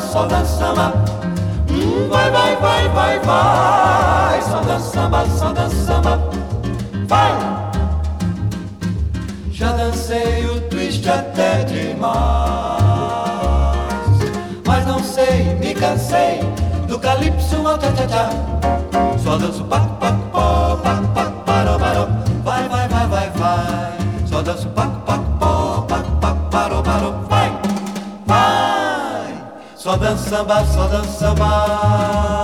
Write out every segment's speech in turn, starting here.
só dança samba. Hum, vai, vai, vai, vai, vai, só dança samba, só dança samba. Vai! Já dancei o twist até demais, mas não sei, me cansei do calypso ao tchatchatá. Só danço pra sabah, sadık sabah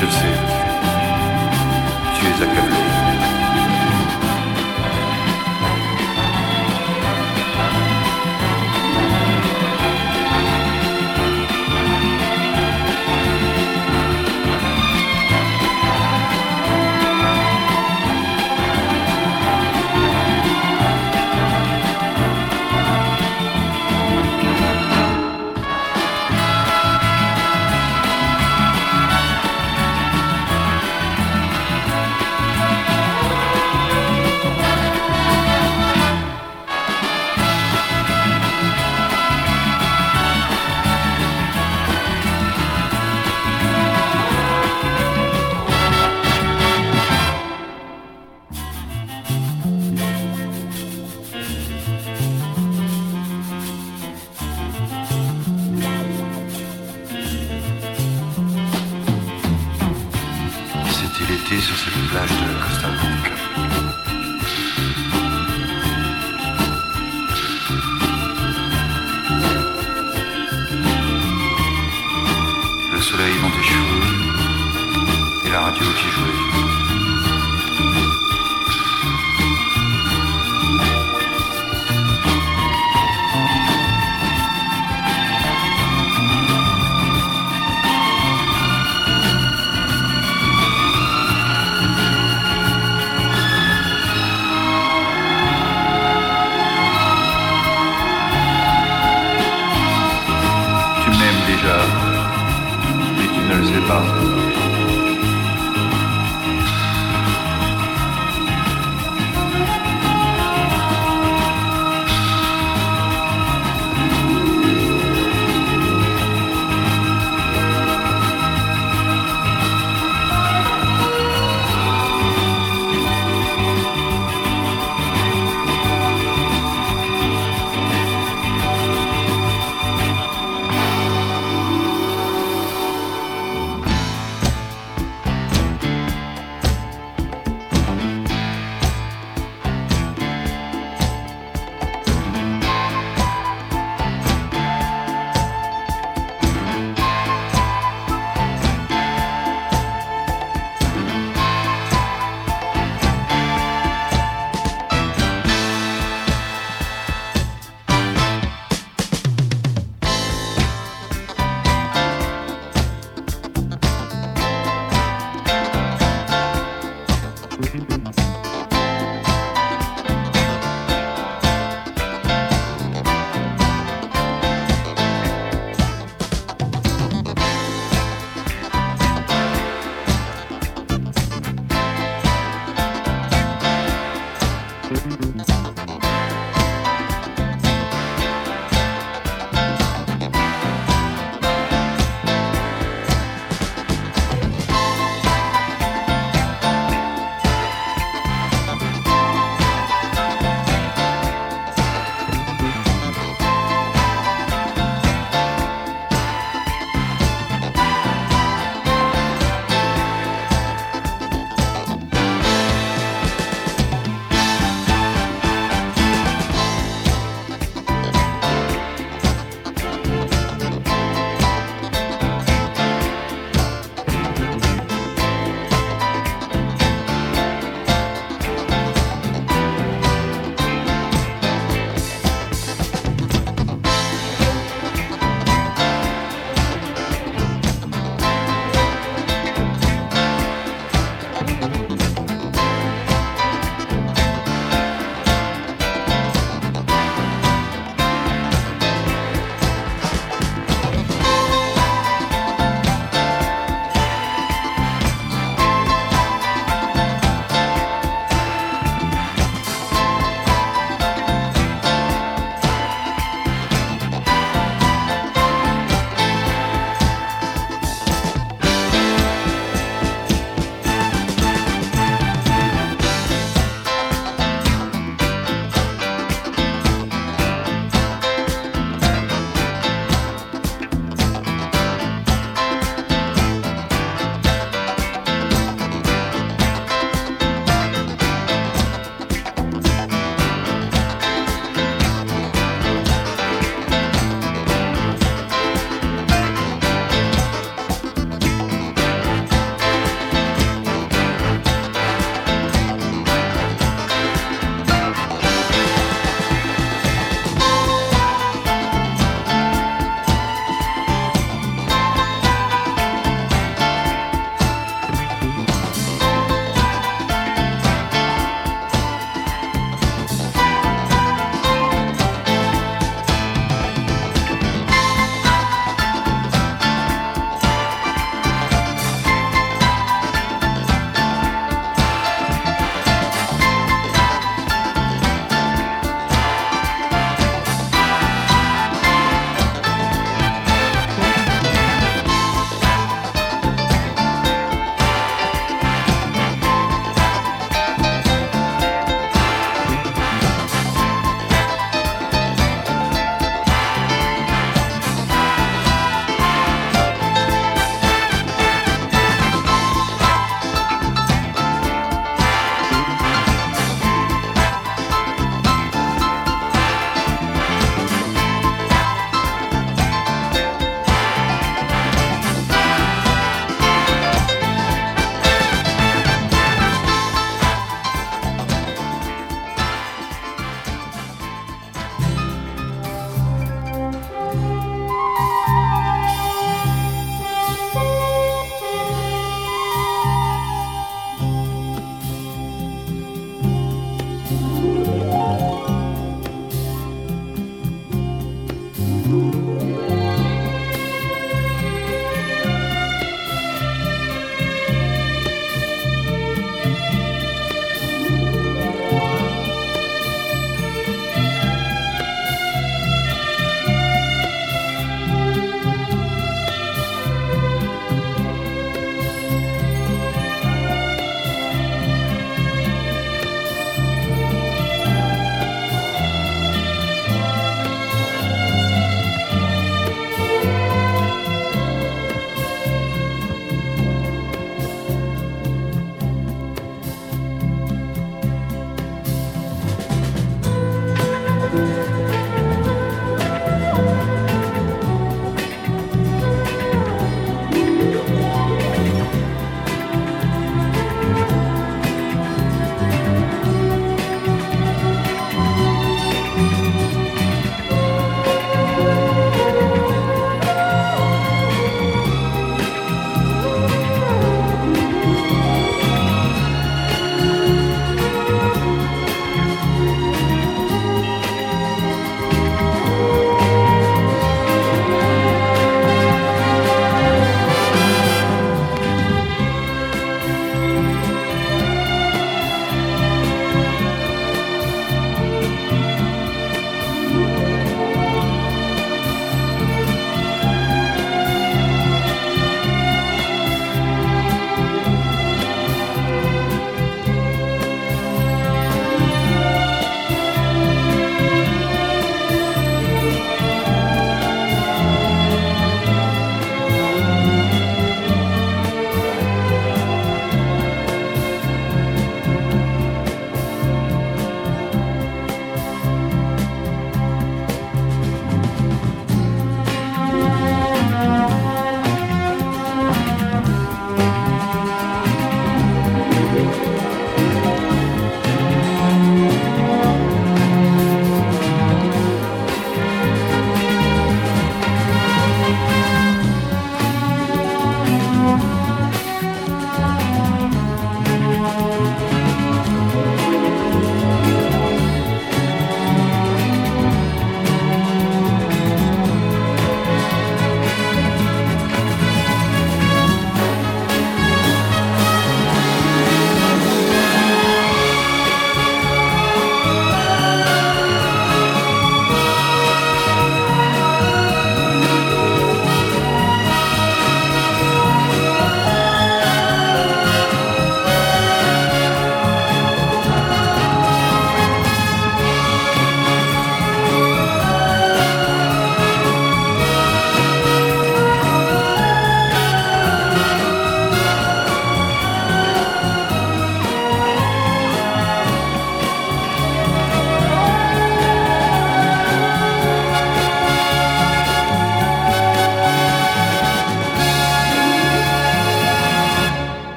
Of see.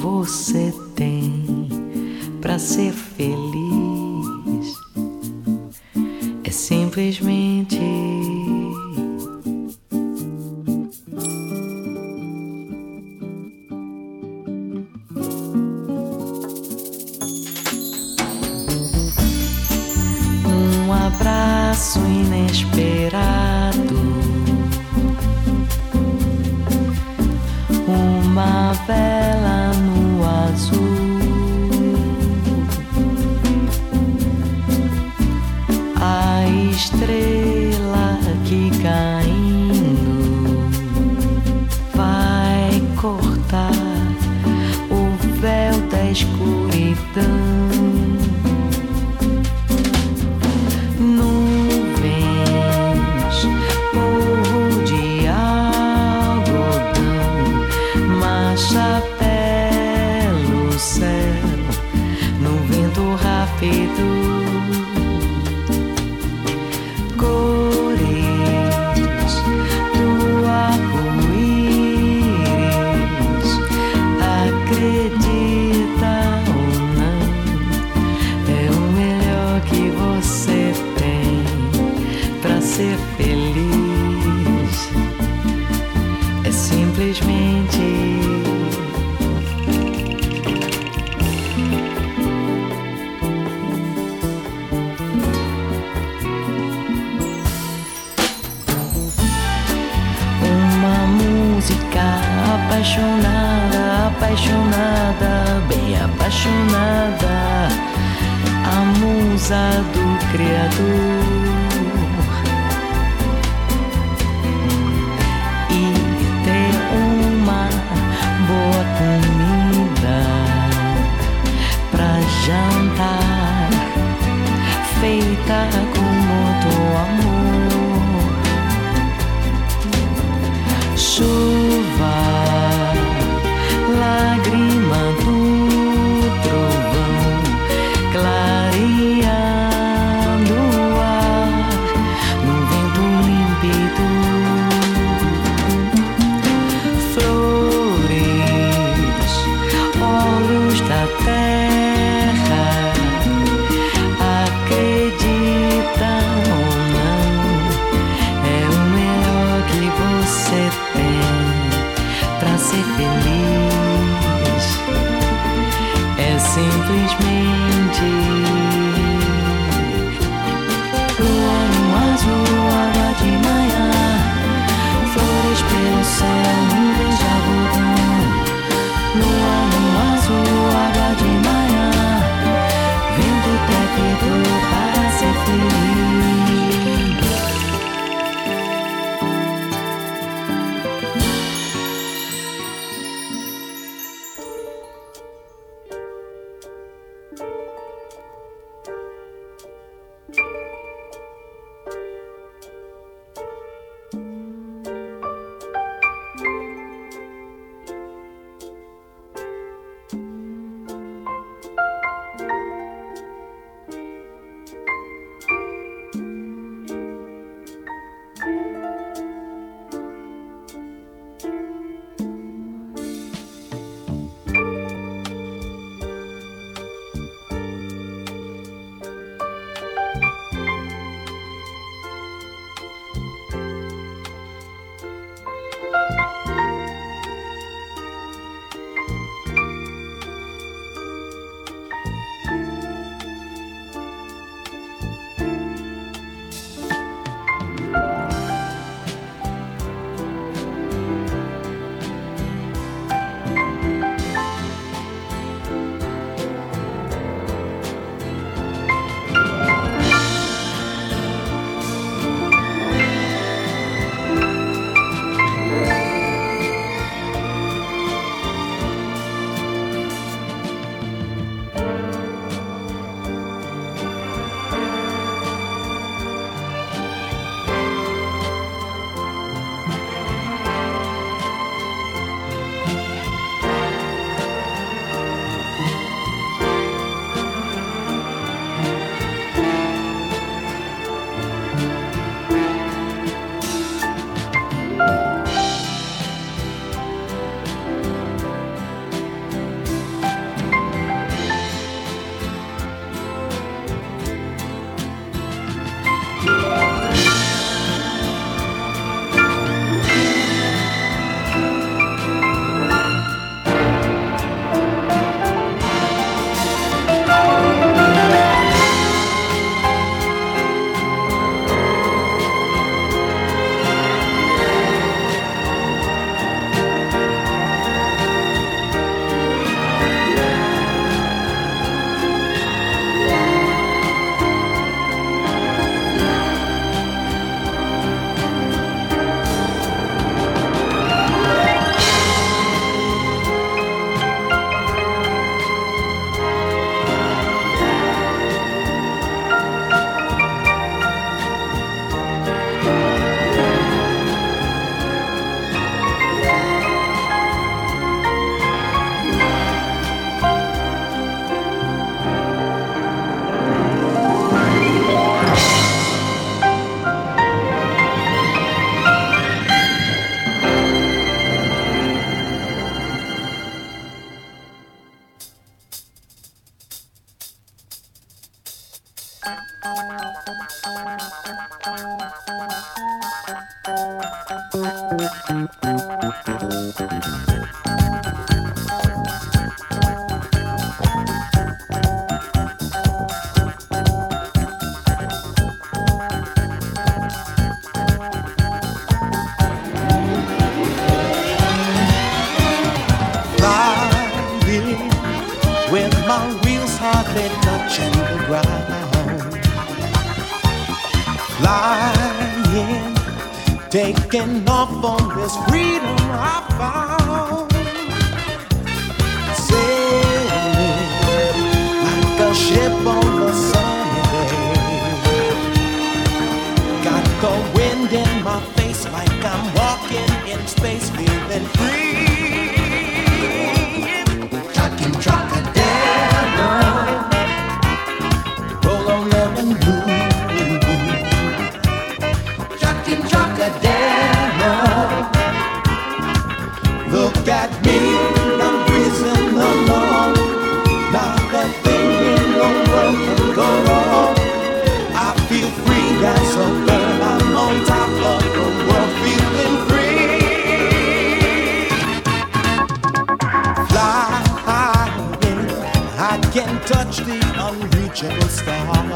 você tem para ser feliz. É simplesmente musa do Criador.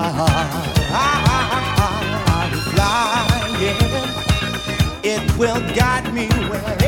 I, I, I, I, fly, yeah. It will guide me where.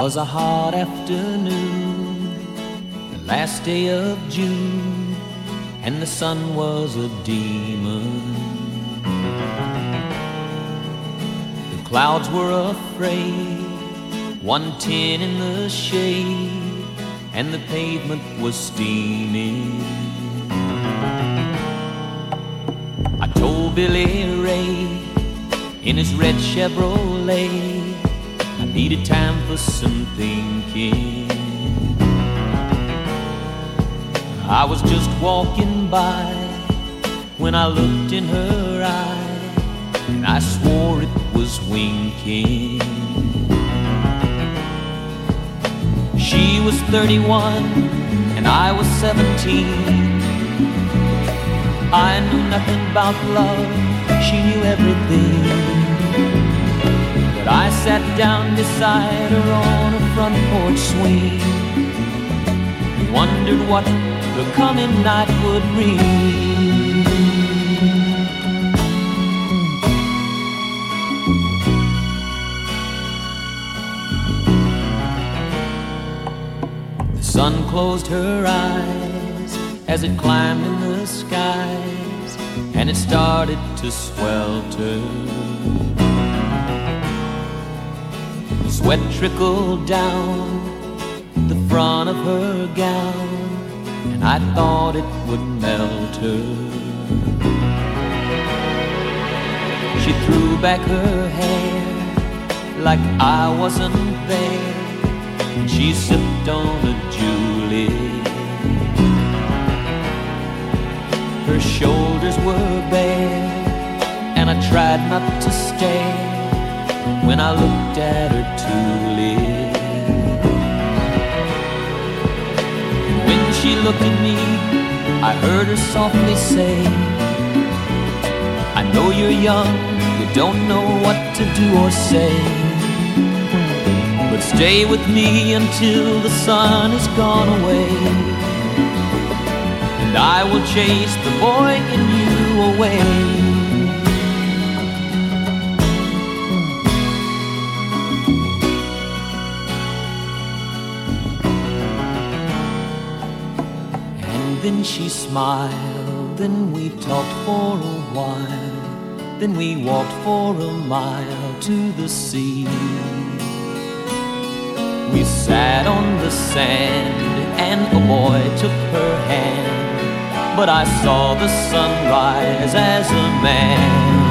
Was a hot afternoon, the last day of June, and the sun was a demon. The clouds were afraid, one tin in the shade, and the pavement was steaming. I told Billy Ray in his red Chevrolet needed time for some thinking. I was just walking by when I looked in her eye, and I swore it was winking. She was 31 and I was 17. I knew nothing about love, she knew everything. I sat down beside her on a front porch swing and wondered what the coming night would bring. The sun closed her eyes as it climbed in the skies and it started to swelter. Sweat trickled down the front of her gown, and I thought it would melt her. She threw back her hair like I wasn't there, and she sipped on a julep. Her shoulders were bare, and I tried not to stare when I looked at her tulip. When she looked at me, I heard her softly say, I know you're young, you don't know what to do or say. But stay with me until the sun has gone away. And I will chase the boy in you away. Smiled, then we talked for a while. Then we walked for a mile to the sea. We sat on the sand, and a boy took her hand. But I saw the sunrise as a man.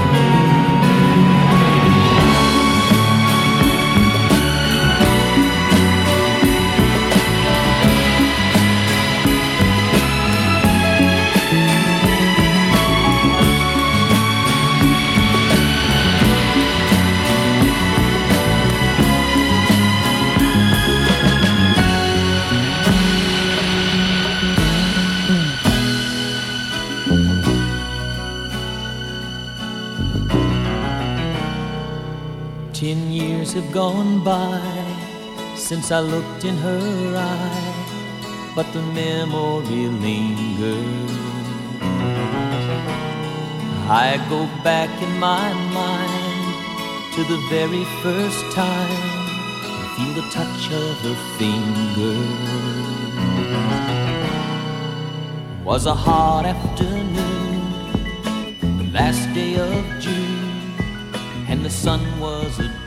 Gone by since I looked in her eye, but the memory lingers. I go back in my mind to the very first time and feel the touch of her finger. Was a hot afternoon, the last day of June, and the sun was a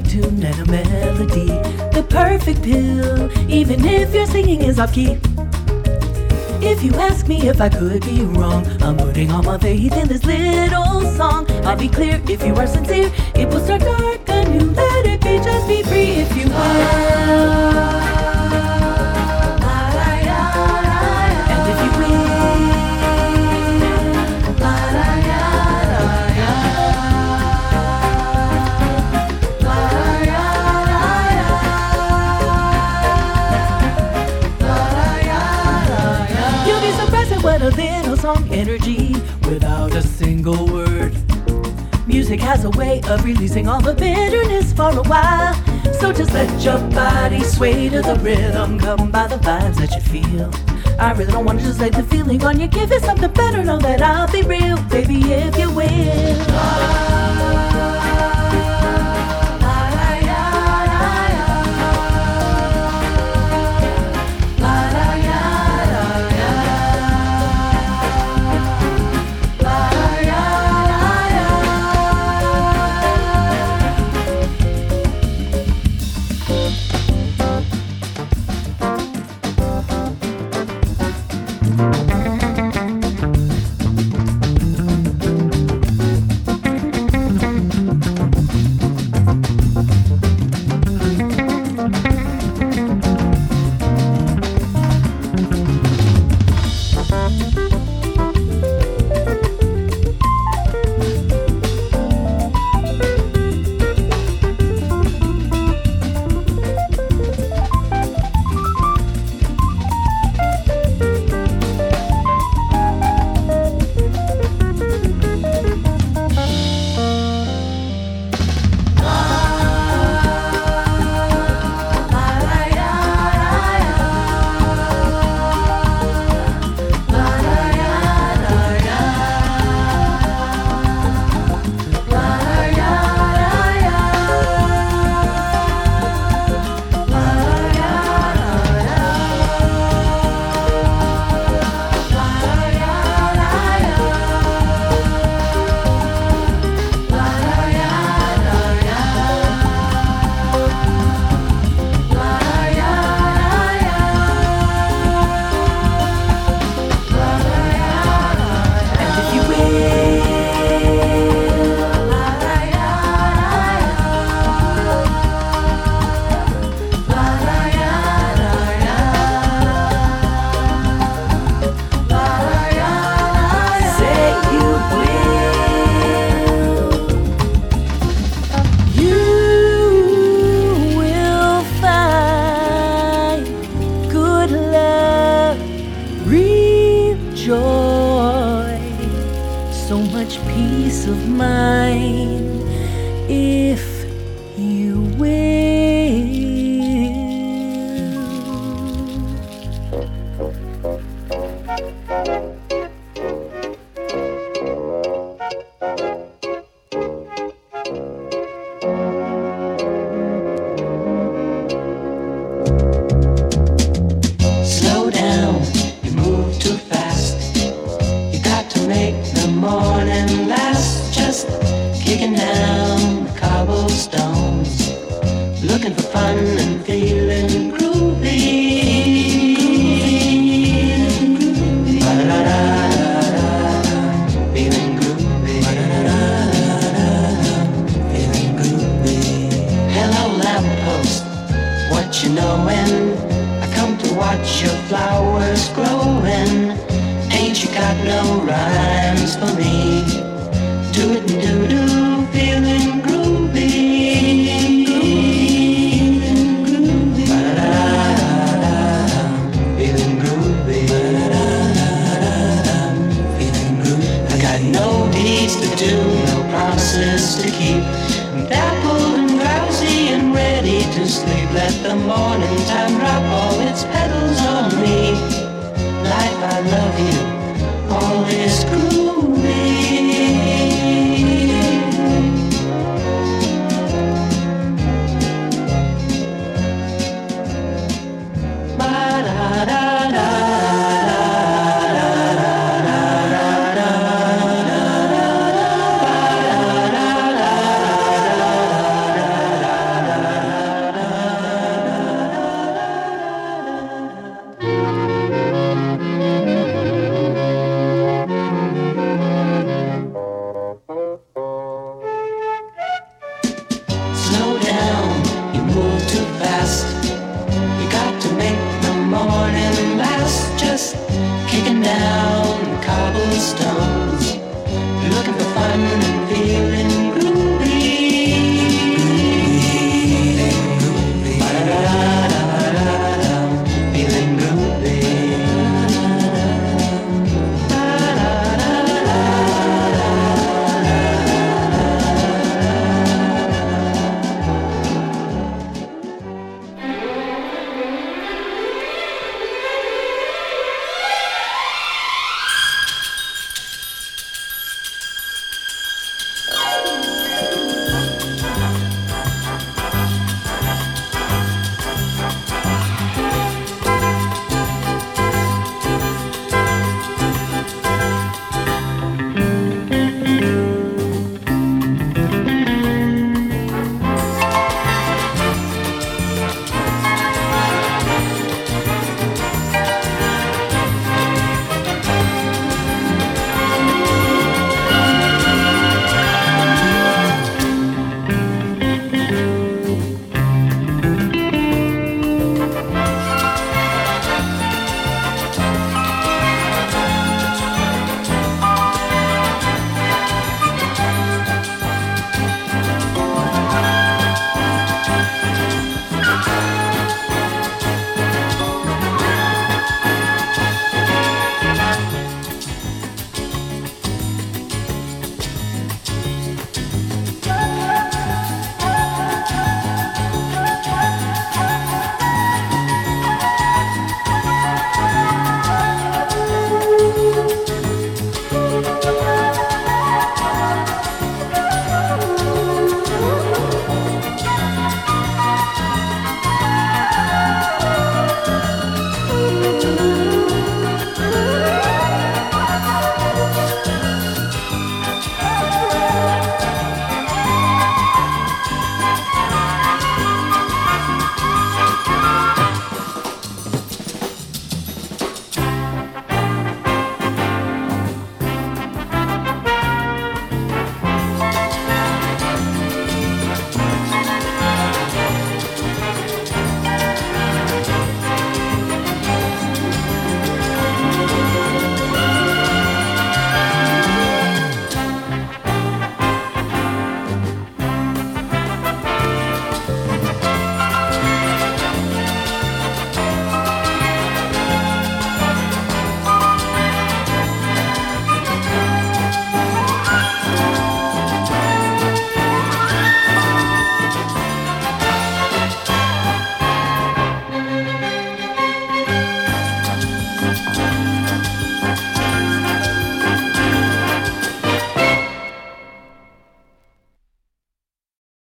perfect tune and a melody. The perfect pill, even if your singing is off key. If you ask me if I could be wrong, I'm putting all my faith in this little song. I'll be clear if you are sincere, it will start dark and you Let it be, just be free if you will. A little song energy without a single word. Music has a way of releasing all the bitterness for a while. So just let your body sway to the rhythm, come by the vibes that you feel. I really don't want to just lay the feeling on you. Give it something better, know that I'll be real, baby, if you will.